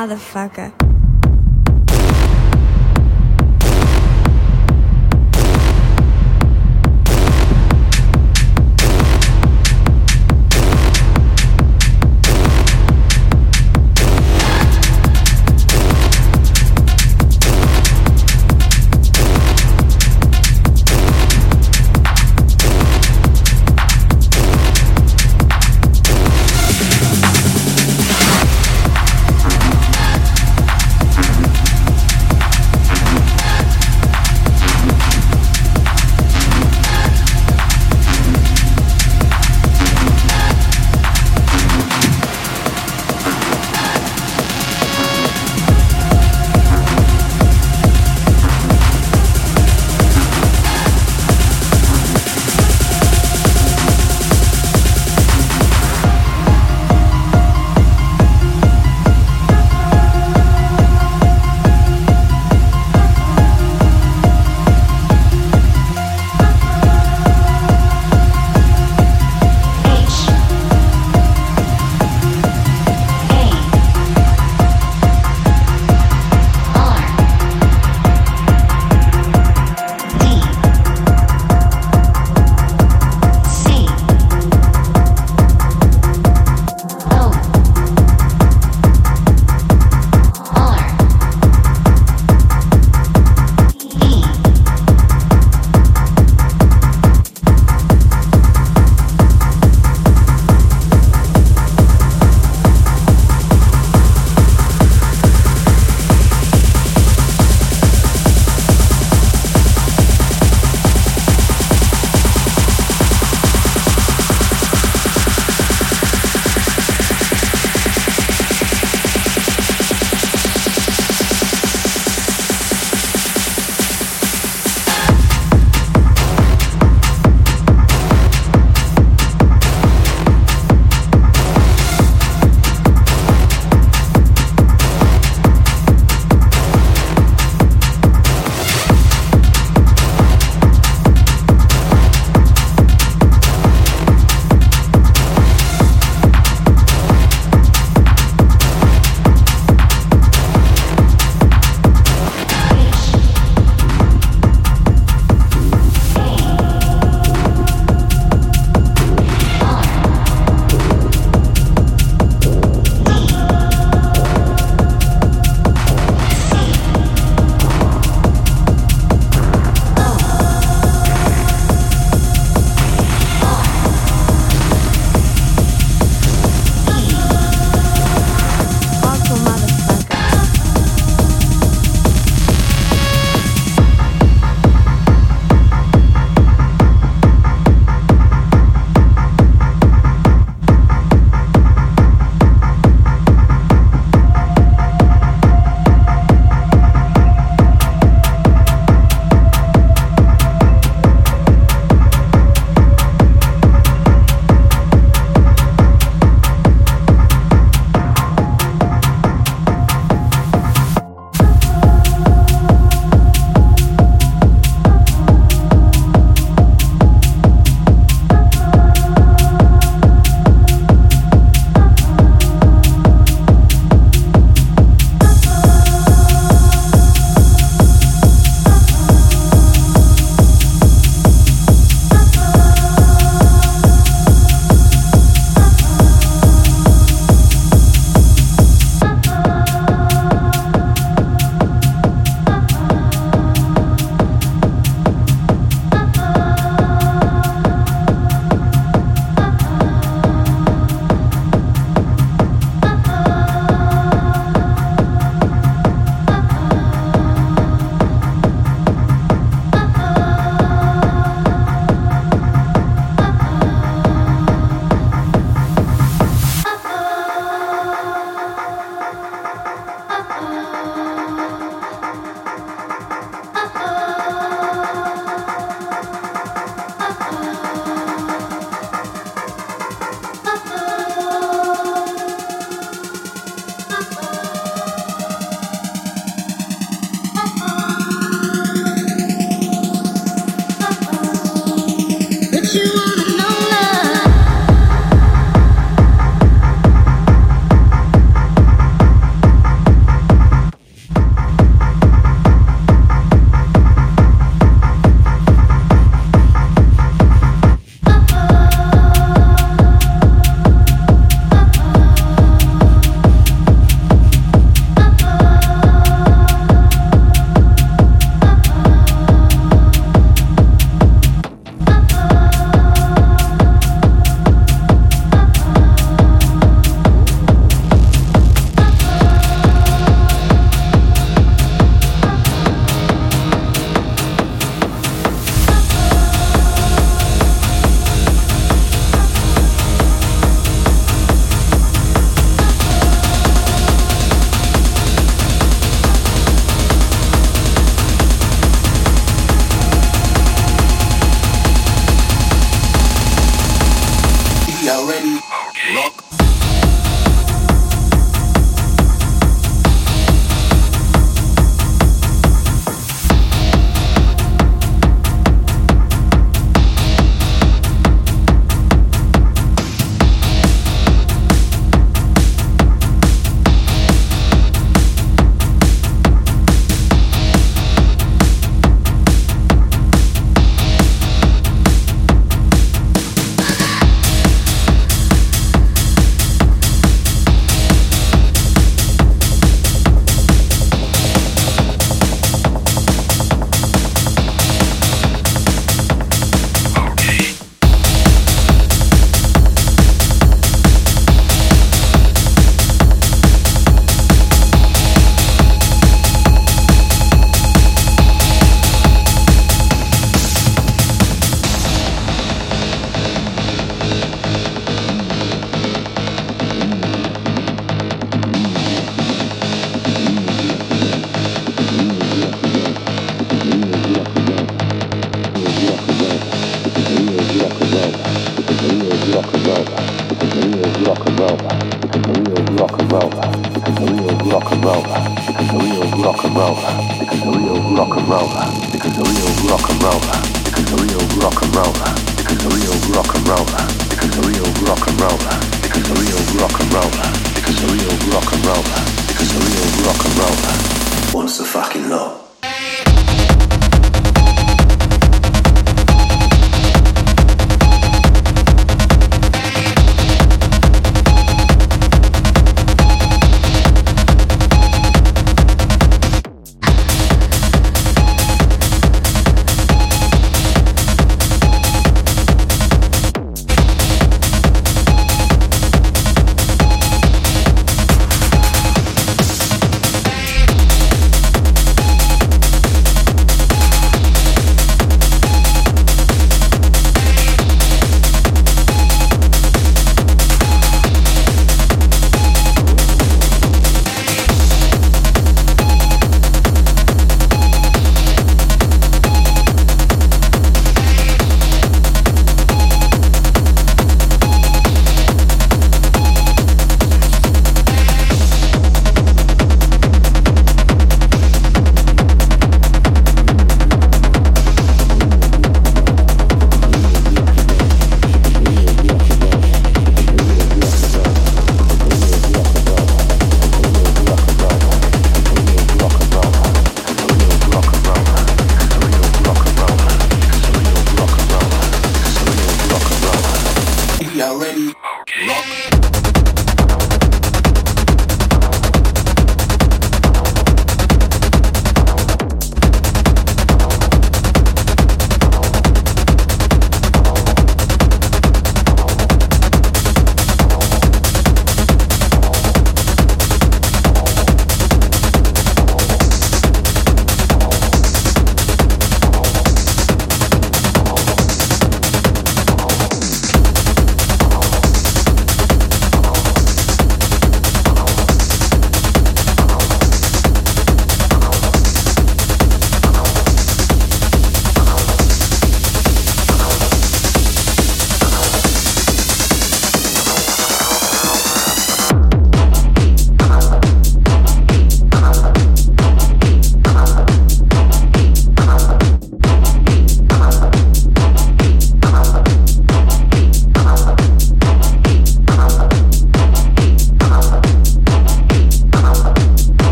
motherfucker.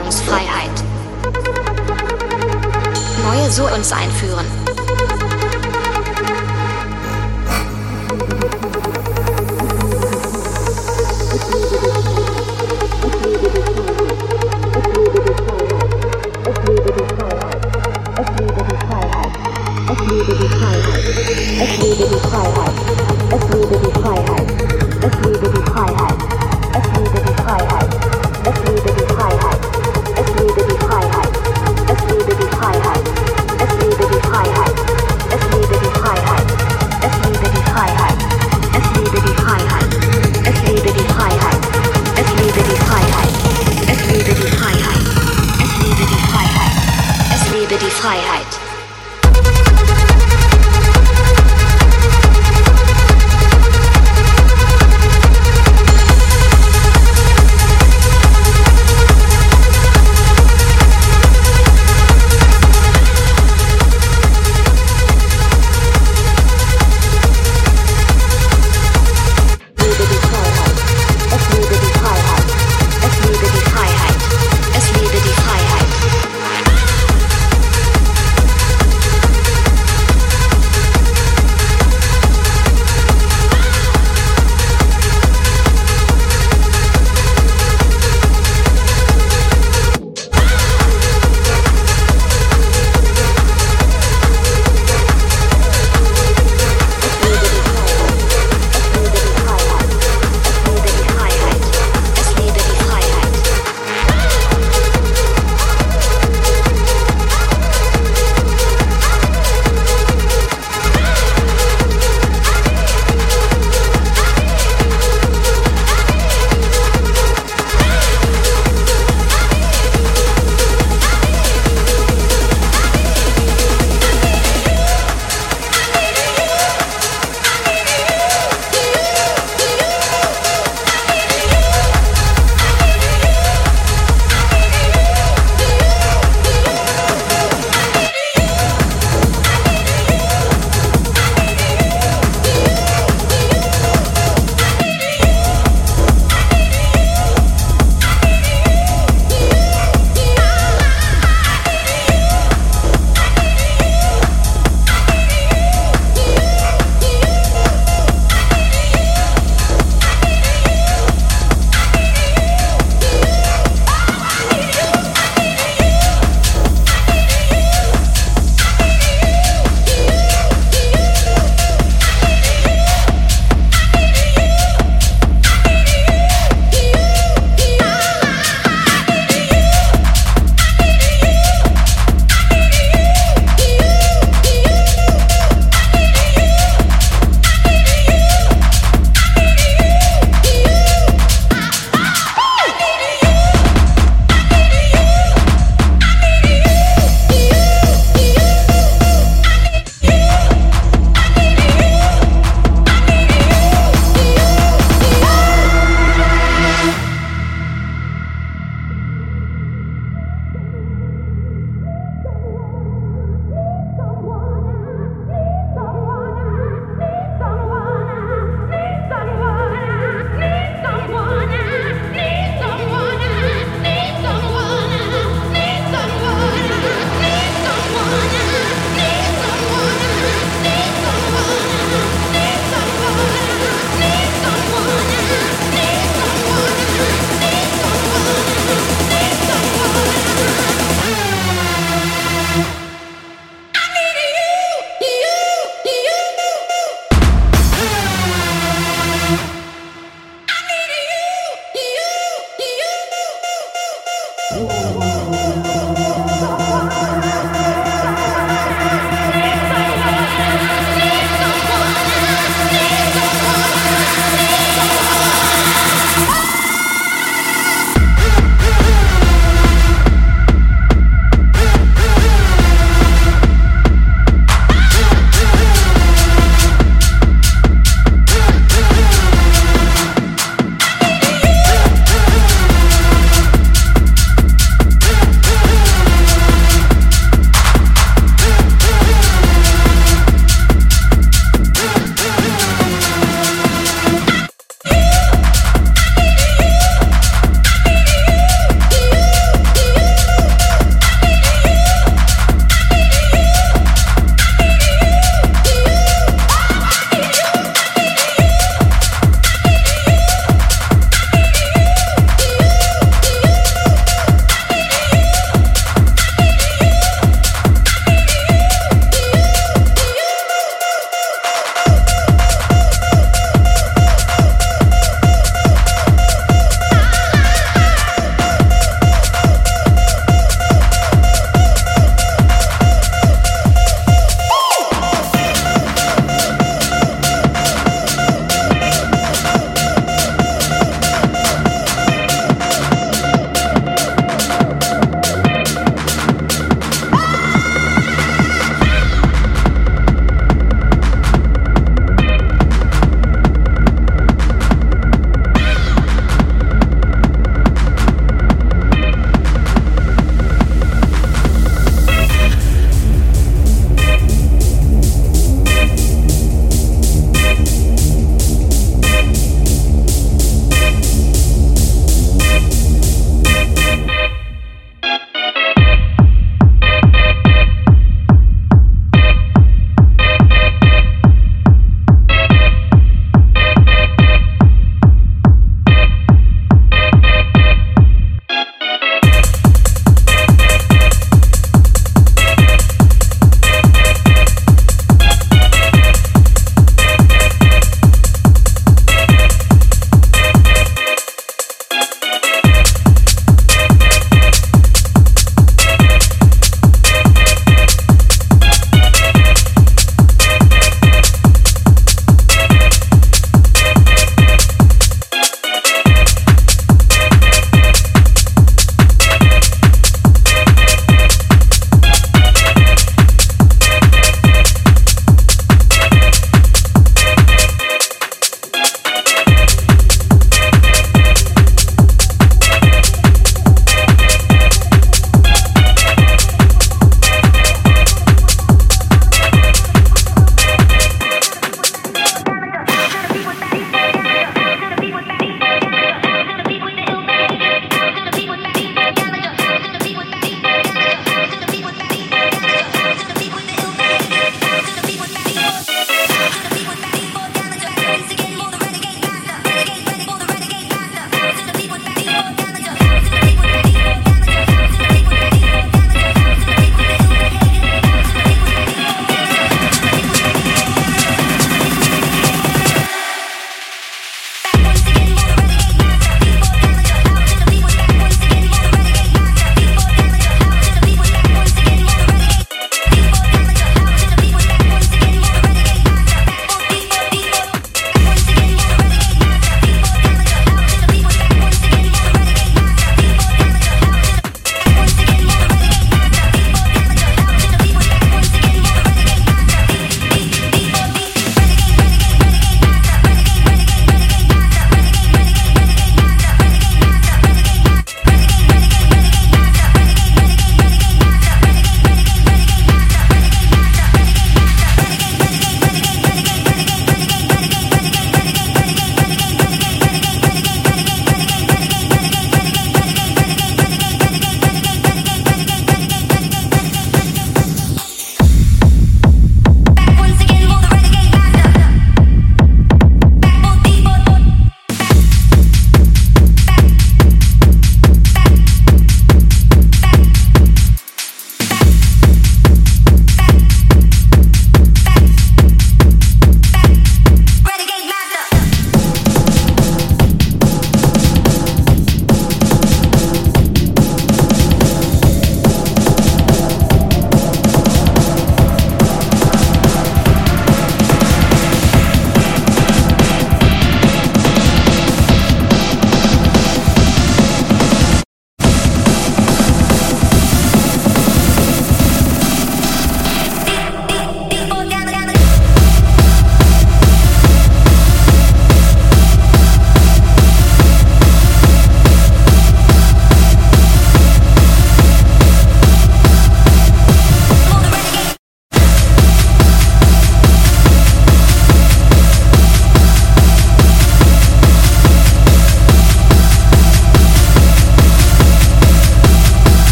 Meinungsfreiheit. Neue Sounds einführen. Es lebe die Freiheit. Es lebe die Freiheit. Es lebe die Freiheit. Es lebe die Freiheit.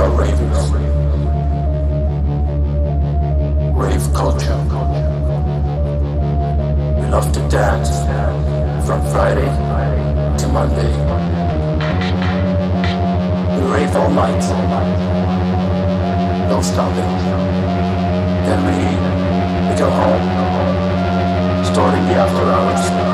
are ravers. Rave culture. We love to dance from Friday to Monday. We rave all night. No stopping. Then we, we go home. Starting the after hours.